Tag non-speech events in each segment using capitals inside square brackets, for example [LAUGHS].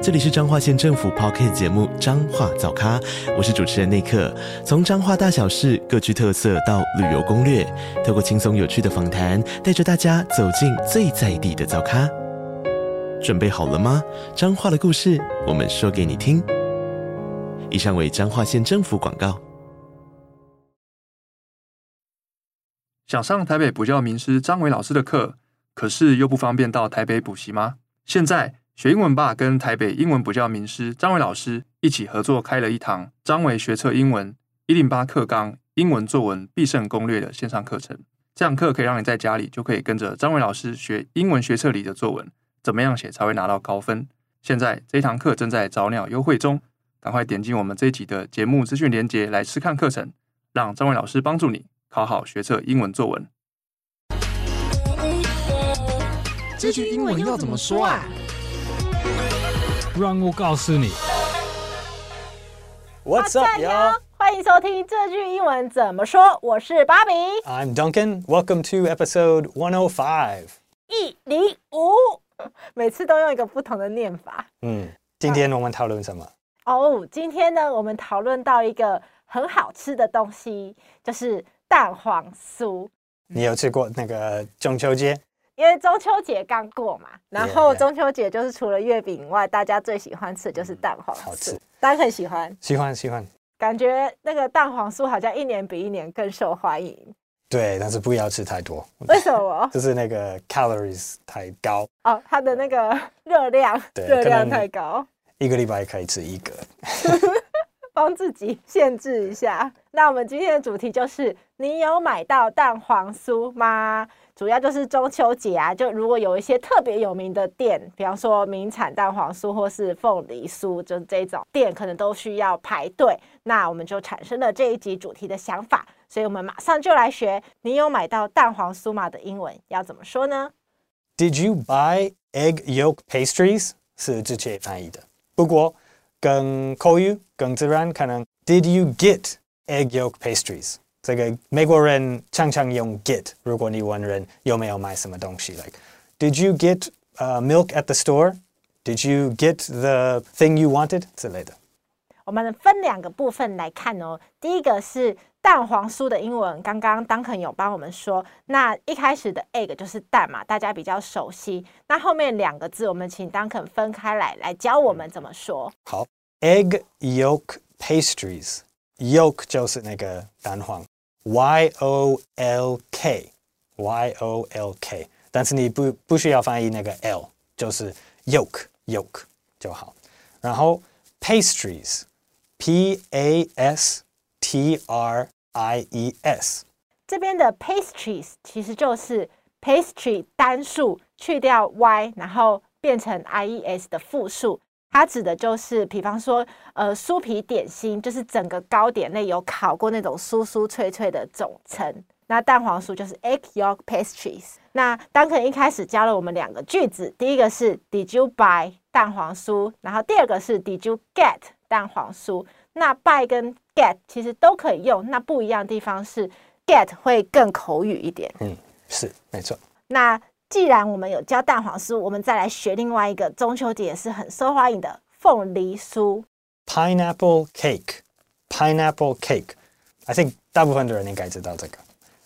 这里是彰化县政府 Podcast 节目《彰化早咖》，我是主持人内克。从彰化大小事各具特色到旅游攻略，透过轻松有趣的访谈，带着大家走进最在地的早咖。准备好了吗？彰化的故事，我们说给你听。以上为彰化县政府广告。想上台北补教名师张伟老师的课，可是又不方便到台北补习吗？现在。学英文吧，跟台北英文补教名师张伟老师一起合作开了一堂张伟学测英文一零八课纲英文作文必胜攻略的线上课程。这堂课可以让你在家里就可以跟着张伟老师学英文学测里的作文，怎么样写才会拿到高分？现在这一堂课正在早鸟优惠中，赶快点击我们这一集的节目资讯连接来试看课程，让张伟老师帮助你考好学测英文作文。这句英文要怎么说啊？让我告诉你。What's up, y'all？欢迎收听这句英文怎么说。我是芭比。I'm Duncan. Welcome to episode one o five. 一零五。每次都用一个不同的念法。嗯，今天我们讨论什么？哦，oh, 今天呢，我们讨论到一个很好吃的东西，就是蛋黄酥。你有吃过那个中秋节？因为中秋节刚过嘛，然后中秋节就是除了月饼以外，大家最喜欢吃的就是蛋黄酥。好吃，大家很喜欢。喜欢喜欢。感觉那个蛋黄酥好像一年比一年更受欢迎。对，但是不要吃太多。为什么？[LAUGHS] 就是那个 calories 太高。哦，它的那个 [LAUGHS] 热量，对，热量太高。一个礼拜可以吃一个。[LAUGHS] 帮自己限制一下。那我们今天的主题就是：你有买到蛋黄酥吗？主要就是中秋节啊，就如果有一些特别有名的店，比方说名产蛋黄酥或是凤梨酥，就这种店可能都需要排队。那我们就产生了这一集主题的想法，所以我们马上就来学。你有买到蛋黄酥吗的英文要怎么说呢？Did you buy egg yolk pastries？是直接翻译的，不过更口语更自然，可能 Did you get egg yolk pastries？这个美国人常常用 get，如果你问人有没有买什么东西，like Did you get uh, milk at the store? Did you get the thing you wanted? 之类的。我们分两个部分来看哦。第一个是蛋黄酥的英文，刚刚 Duncan 有帮我们说。那一开始的 egg 就是蛋嘛，大家比较熟悉。那后面两个字，我们请 Duncan 分开来，来教我们怎么说。好，egg yolk pastries。Yolk 就是那个蛋黄。Y O L K，Y O L K，但是你不不需要翻译那个 L，就是 yolk yolk 就好。然后 pastries，P A S T R I E S，这边的 pastries 其实就是 pastry 单数去掉 y，然后变成 I E S 的复数。它指的就是，比方说，呃，酥皮点心，就是整个糕点内有烤过那种酥酥脆脆的总称。那蛋黄酥就是 egg yolk pastries。那 Duncan 一开始教了我们两个句子，第一个是 Did you buy 蛋黄酥？然后第二个是 Did you get 蛋黄酥？那 buy 跟 get 其实都可以用，那不一样的地方是 get 会更口语一点。嗯，是没错。那既然我们有教蛋黄酥，我们再来学另外一个中秋节也是很受欢迎的凤梨酥。Pineapple cake，pineapple cake，I think 大部分的人应该知道这个。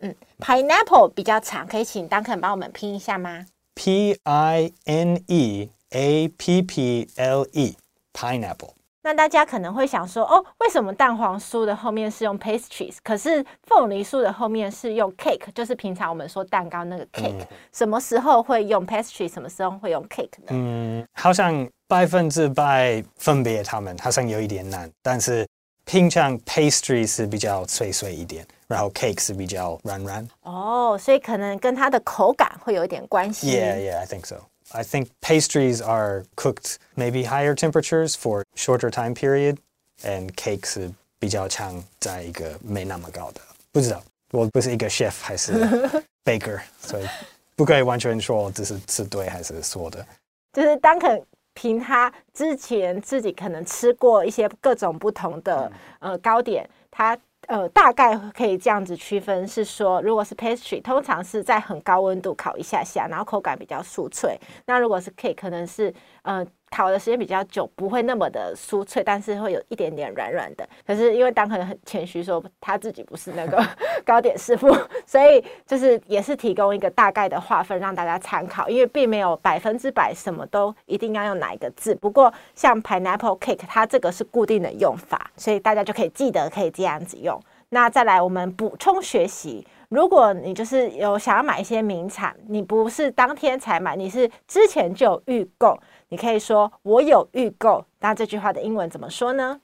嗯，pineapple 比较长，可以请 Duncan 帮我们拼一下吗？P I N E A P P L E，pineapple。那大家可能会想说，哦，为什么蛋黄酥的后面是用 pastries，可是凤梨酥的后面是用 cake，就是平常我们说蛋糕那个 cake，嗯，什么时候会用 pastry，什么时候会用 cake 呢？嗯，好像百分之百分别它们好像有一点难，但是平常 pastry 是比较脆脆一点，然后 cake 是比较软软。哦，所以可能跟它的口感会有一点关系。Yeah, yeah, I think so. I think pastries are cooked maybe higher temperatures for shorter time period, and cakes 比较长，在一个没那么高的。不知道，我不是一个 chef，还是 [LAUGHS] baker，所以不可以完全说这是是对还是错的。就是当肯凭他之前自己可能吃过一些各种不同的呃糕点，他。 呃，大概可以这样子区分，是说，如果是 pastry，通常是在很高温度烤一下下，然后口感比较酥脆。那如果是 cake，可能是呃。烤的时间比较久，不会那么的酥脆，但是会有一点点软软的。可是因为当可能很谦虚，说他自己不是那个 [LAUGHS] 糕点师傅，所以就是也是提供一个大概的划分让大家参考，因为并没有百分之百什么都一定要用哪一个字。不过像 pineapple cake，它这个是固定的用法，所以大家就可以记得可以这样子用。那再来我们补充学习，如果你就是有想要买一些名产，你不是当天才买，你是之前就有预购。你可以说我有预购，那这句话的英文怎么说呢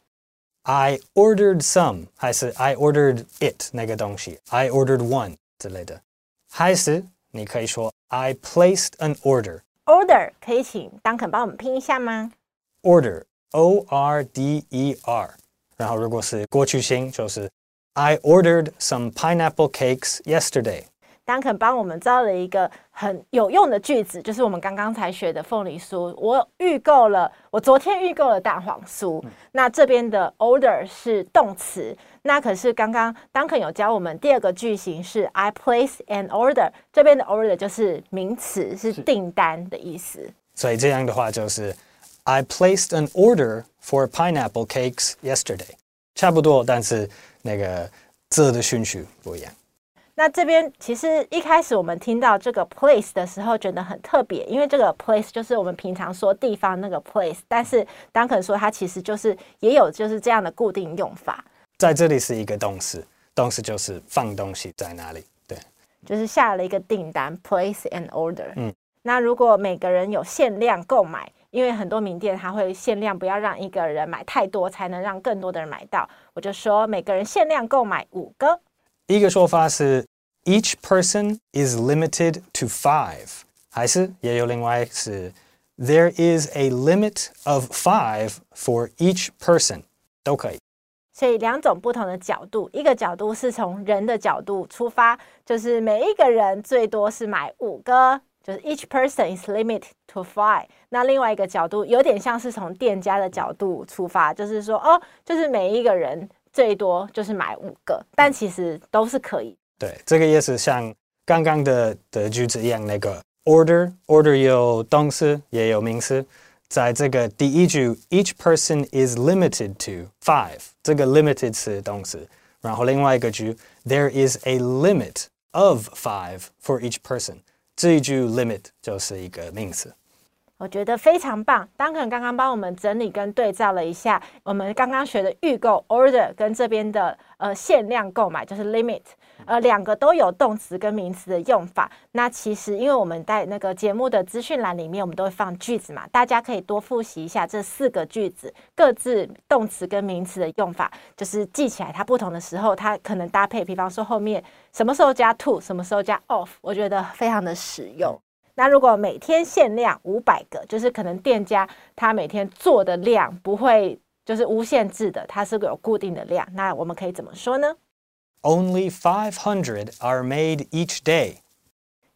？I ordered some，还是 I ordered it 那个东西？I ordered one 之类的，还是你可以说 I placed an order。Order 可以请 Duncan 帮我们拼一下吗？Order，O R D E R。然后如果是过去型，就是 I ordered some pineapple cakes yesterday。丹肯帮我们造了一个很有用的句子，就是我们刚刚才学的凤梨酥。我预购了，我昨天预购了蛋黄酥。嗯、那这边的 order 是动词，那可是刚刚丹肯有教我们第二个句型是 I place an order，这边的 order 就是名词，是订单的意思。所以这样的话就是 I placed an order for pineapple cakes yesterday，差不多，但是那个字的顺序不一样。那这边其实一开始我们听到这个 place 的时候，觉得很特别，因为这个 place 就是我们平常说地方那个 place，但是 Duncan 说它其实就是也有就是这样的固定用法。在这里是一个动词，动词就是放东西在哪里，对，就是下了一个订单，place an order。嗯，那如果每个人有限量购买，因为很多名店它会限量，不要让一个人买太多，才能让更多的人买到，我就说每个人限量购买五个。一个说法是。Each person is limited to five，还是也有另外是 There is a limit of five for each person，都可以。所以两种不同的角度，一个角度是从人的角度出发，就是每一个人最多是买五个，就是 each person is limited to five。那另外一个角度有点像是从店家的角度出发，就是说哦，就是每一个人最多就是买五个，但其实都是可以。对，这个也是像刚刚的的句子一样，那个 order order 有动词也有名词，在这个第一句，each person is limited to five，这个 limited 是动词，然后另外一个句，there is a limit of five for each person， 这一句 limit 就是一个名词。我觉得非常棒，Duncan 刚刚帮我们整理跟对照了一下，我们刚刚学的预购 order 跟这边的呃限量购买就是 limit。呃，两个都有动词跟名词的用法。那其实，因为我们在那个节目的资讯栏里面，我们都会放句子嘛，大家可以多复习一下这四个句子各自动词跟名词的用法，就是记起来它不同的时候，它可能搭配。比方说后面什么时候加 to，什么时候加 of，我觉得非常的实用。那如果每天限量五百个，就是可能店家他每天做的量不会就是无限制的，它是个有固定的量。那我们可以怎么说呢？Only five hundred are made each day，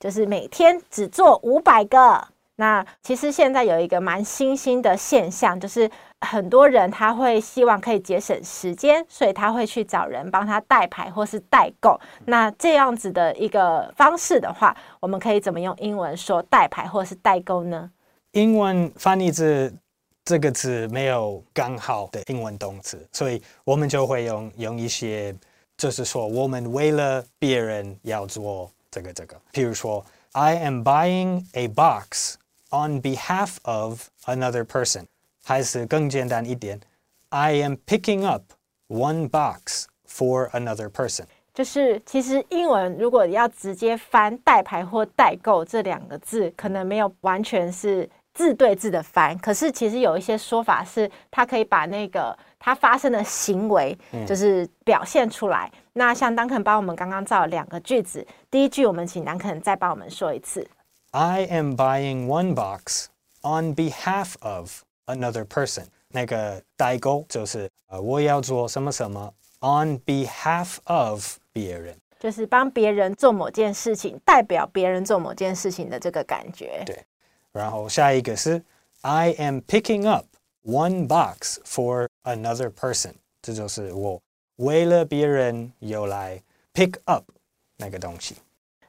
就是每天只做五百个。那其实现在有一个蛮新兴的现象，就是很多人他会希望可以节省时间，所以他会去找人帮他代牌或是代购。那这样子的一个方式的话，我们可以怎么用英文说代牌或是代购呢？英文翻译字这个字没有刚好的英文动词，所以我们就会用用一些。就是说，我们为了别人要做这个这个。譬如说，I am buying a box on behalf of another person。还是更简单一点，I am picking up one box for another person。就是其实英文如果要直接翻代牌或代购这两个字，可能没有完全是字对字的翻。可是其实有一些说法是，他可以把那个。他发生的行为就是表现出来。嗯、那像 Duncan 帮我们刚刚造了两个句子，第一句我们请 Duncan 再帮我们说一次。I am buying one box on behalf of another person。那个代购就是呃，我要做什么什么 on behalf of 别人。就是帮别人做某件事情，代表别人做某件事情的这个感觉。对，然后下一个是 I am picking up one box for another person，这就是我为了别人又来 pick up 那个东西。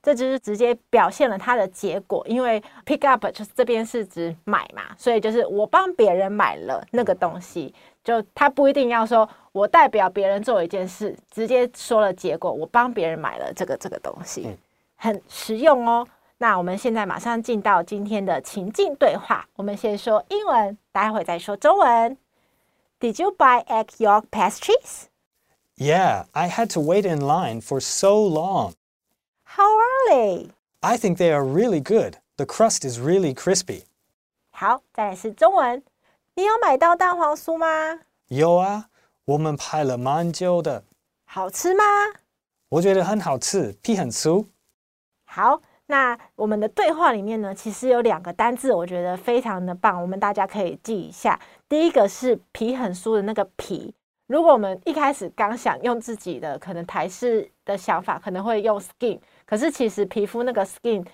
这就是直接表现了它的结果，因为 pick up 就是这边是指买嘛，所以就是我帮别人买了那个东西，就他不一定要说我代表别人做一件事，直接说了结果，我帮别人买了这个这个东西，很实用哦。那我们现在马上进到今天的情境对话，我们先说英文，待会再说中文。Did you buy egg yolk pastries? Yeah, I had to wait in line for so long. How are they? I think they are really good. The crust is really crispy. 好，再来是中文。你有买到蛋黄酥吗？有啊，我们排了蛮久的。好吃吗？我觉得很好吃，皮很酥。好， 那我们的对话里面呢，其实有两个单字，我觉得非常的棒，我们大家可以记一下。第一个是皮很酥的那个皮。如果我们一开始刚想用自己的可能台式的想法，可能会用 skin。可是其实皮肤那个 skin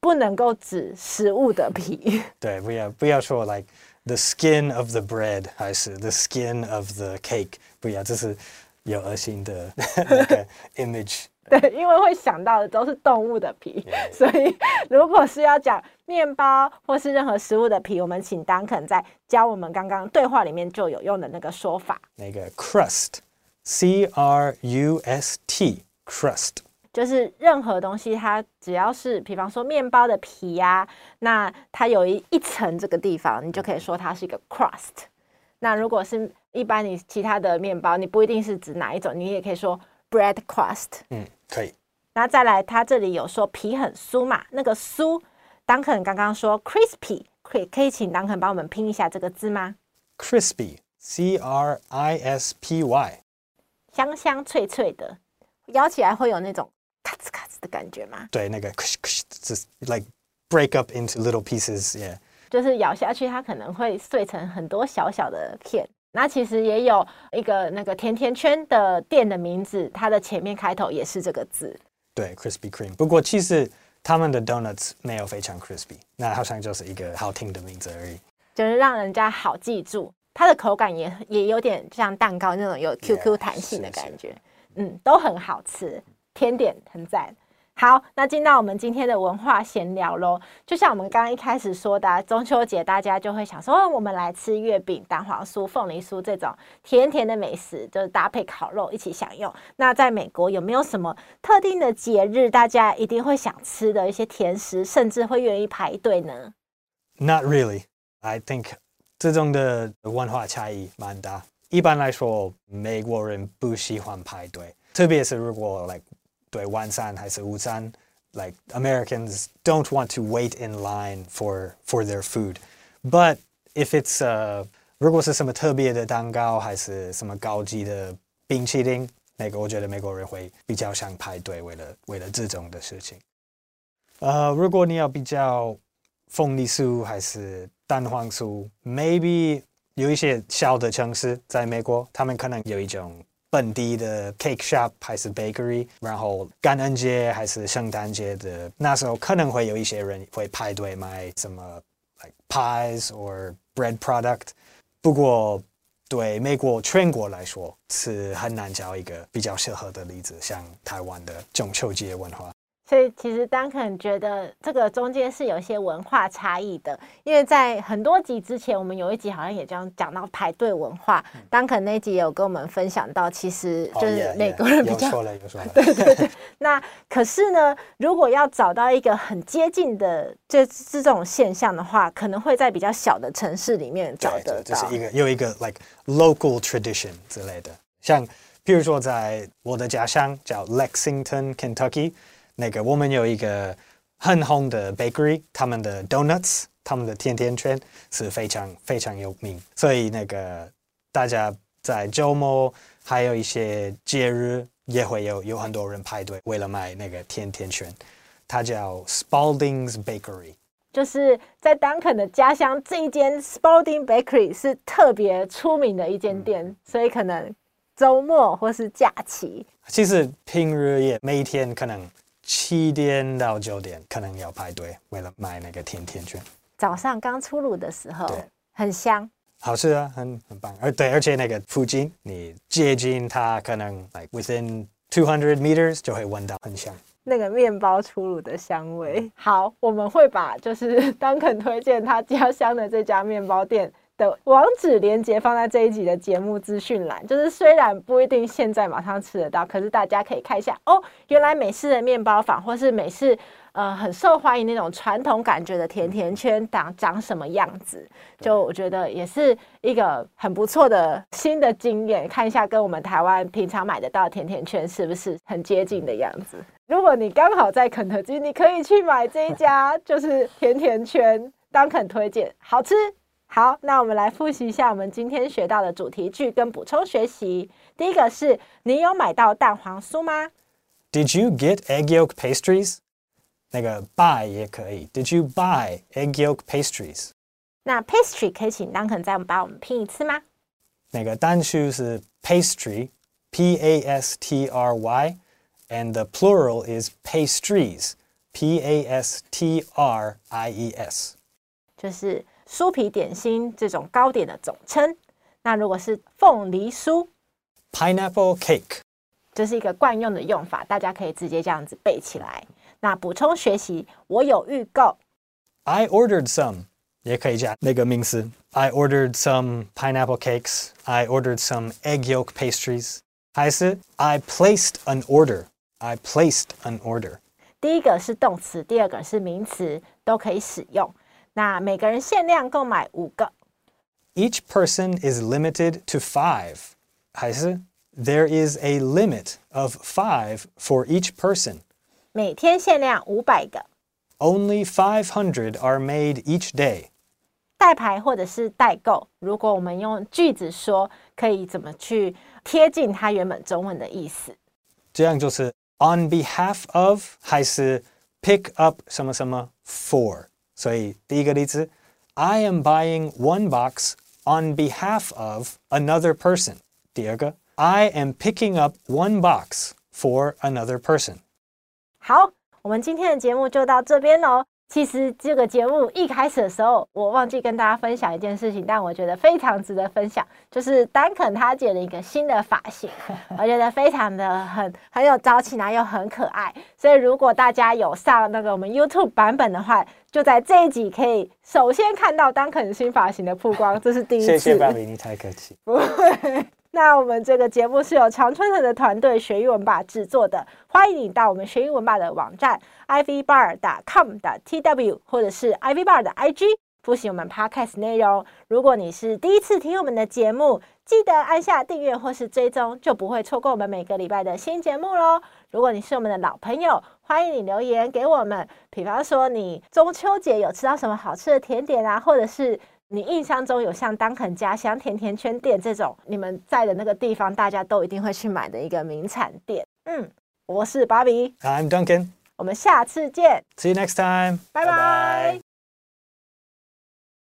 不能够指食物的皮。[LAUGHS] 对，不要不要说 like the skin of the bread，还是 the skin of the cake，不要，这是有恶心的 [LAUGHS] 那个 image。[LAUGHS] 对，因为会想到的都是动物的皮 [LAUGHS] 所以如果是要讲面包或是任何食物的皮，我们请 Duncan 在教我们刚刚对话里面就有用的那个说法。那个 crust，c r u s t，crust。就是任何东西，它只要是，比方说面包的皮呀、啊，那它有一一层这个地方，你就可以说它是一个 crust。那如果是一般你其他的面包，你不一定是指哪一种，你也可以说 bread crust。嗯，可以。那再来，它这里有说皮很酥嘛？那个酥，Duncan 刚刚说 crispy，可以可以请 Duncan 帮我们拼一下这个字吗？crispy，c r i s p y，香香脆脆的，咬起来会有那种。咔吱咔吱的感觉吗？对，那个就是 like break up into little pieces，yeah，就是咬下去，它可能会碎成很多小小的片。那其实也有一个那个甜甜圈的店的名字，它的前面开头也是这个字。对，Krispy Kreme。不过其实他们的 donuts 没有非常 crispy，那好像就是一个好听的名字而已。就是让人家好记住，它的口感也也有点像蛋糕那种有 QQ 弹性的感觉。Yeah, 嗯，都很好吃。甜点很赞，好，那进到我们今天的文化闲聊喽。就像我们刚刚一开始说的，中秋节大家就会想说，我们来吃月饼、蛋黄酥、凤梨酥这种甜甜的美食，就是搭配烤肉一起享用。那在美国有没有什么特定的节日，大家一定会想吃的一些甜食，甚至会愿意排队呢？Not really. I think 这种的文化差异蛮大。一般来说，美国人不喜欢排队，特别是如果 like 对晚餐还是午餐，like Americans don't want to wait in line for for their food. But if it's uh 如果是什么特别的蛋糕，还是什么高级的冰淇淋，那个我觉得美国人会比较想排队，为了为了这种的事情。呃，如果你要比较凤梨酥还是蛋黄酥，maybe 有一些小的城市在美国，他们可能有一种。本地的 cake shop 还是 bakery，然后感恩节还是圣诞节的那时候，可能会有一些人会排队买什么 like pies or bread product。不过对美国全国来说，是很难找一个比较适合的例子，像台湾的中秋节文化。所以其实 Duncan 觉得这个中间是有一些文化差异的，因为在很多集之前，我们有一集好像也这样讲到排队文化。嗯、Duncan 那集也有跟我们分享到，其实就是美国人比较、oh, 说了有说了，[LAUGHS] 对对对。那可是呢，如果要找到一个很接近的，就是这种现象的话，可能会在比较小的城市里面找得到。就是一个又一个 like local tradition 之类的，像譬如说在我的家乡叫 Lexington, Kentucky。那个我们有一个很红的 bakery，他们的 donuts，他们的甜甜圈是非常非常有名，所以那个大家在周末还有一些节日也会有有很多人排队为了买那个甜甜圈，它叫 Spalding's Bakery，就是在 Duncan 的家乡这一间 Spalding Bakery 是特别出名的一间店，嗯，所以可能。周末或是假期。其实平日也每天可能七点到九点可能要排队，为了买那个甜甜圈。早上刚出炉的时候，对很香，好吃啊，很很棒。而对，而且那个附近你接近它，可能 like within two hundred meters 就会闻到很香。那个面包出炉的香味。好，我们会把就是 [LAUGHS] Duncan 推荐他家乡的这家面包店的网址连接放在这一集的节目资讯栏。就是虽然不一定现在马上吃得到，可是大家可以看一下哦，原来美式的面包坊或是美式呃很受欢迎那种传统感觉的甜甜圈长长什么样子。就我觉得也是一个很不错的新的经验，看一下跟我们台湾平常买得到的甜甜圈是不是很接近的样子。如果你刚好在肯德基，你可以去买这一家，就是甜甜圈，Duncan 推荐，好吃。好，那我们来复习一下我们今天学到的主题句跟补充学习。第一个是你有买到蛋黄酥吗？Did you get egg yolk pastries？那个 buy 也可以。Did you buy egg yolk pastries？那 pastry 可以请 Duncan 再帮我们拼一次吗？那个单数是 pastry，p a s t r y。And the plural is pastries, P-A-S-T-R-I-E-S，就是酥皮点心这种糕点的总称。那如果是凤梨酥，pineapple cake，这是一个惯用的用法，大家可以直接这样子背起来。那补充学习，我有预购，I ordered some，也可以加那个名词，I ordered some pineapple cakes, I ordered some egg yolk pastries，还是 I placed an order。I placed an order。第一个是动词，第二个是名词，都可以使用。那每个人限量购买五个。Each person is limited to five。还是 There is a limit of five for each person。每天限量五百个。Only five hundred are made each day。代牌或者是代购，如果我们用句子说，可以怎么去贴近它原本中文的意思？这样就是。On behalf of 还是 pick up 什么什么 for，所以第一个例子，I am buying one box on behalf of another person。第二个，I am picking up one box for another person。好，我们今天的节目就到这边喽。 其实这个节目一开始的时候，我忘记跟大家分享一件事情，但我觉得非常值得分享，就是 Duncan 他剪了一个新的发型，[LAUGHS] 我觉得非常的很很有朝气，然后又很可爱。所以如果大家有上那个我们 YouTube 版本的话，就在这一集可以首先看到 Duncan 新发型的曝光，这是第一次。谢谢你太客气。不会。那我们这个节目是由常春藤的团队学英文吧制作的，欢迎你到我们学英文吧的网站 ivbar.com.tw 或者是 ivbar 的 IG 复习我们 podcast 内容。如果你是第一次听我们的节目，记得按下订阅或是追踪，就不会错过我们每个礼拜的新节目喽。如果你是我们的老朋友，欢迎你留言给我们，比方说你中秋节有吃到什么好吃的甜点啊，或者是。你印象中有像 Duncan 家乡甜甜圈店这种，你们在的那个地方，大家都一定会去买的一个名产店。嗯，我是芭比，I'm Duncan，我们下次见，See you next time，拜拜。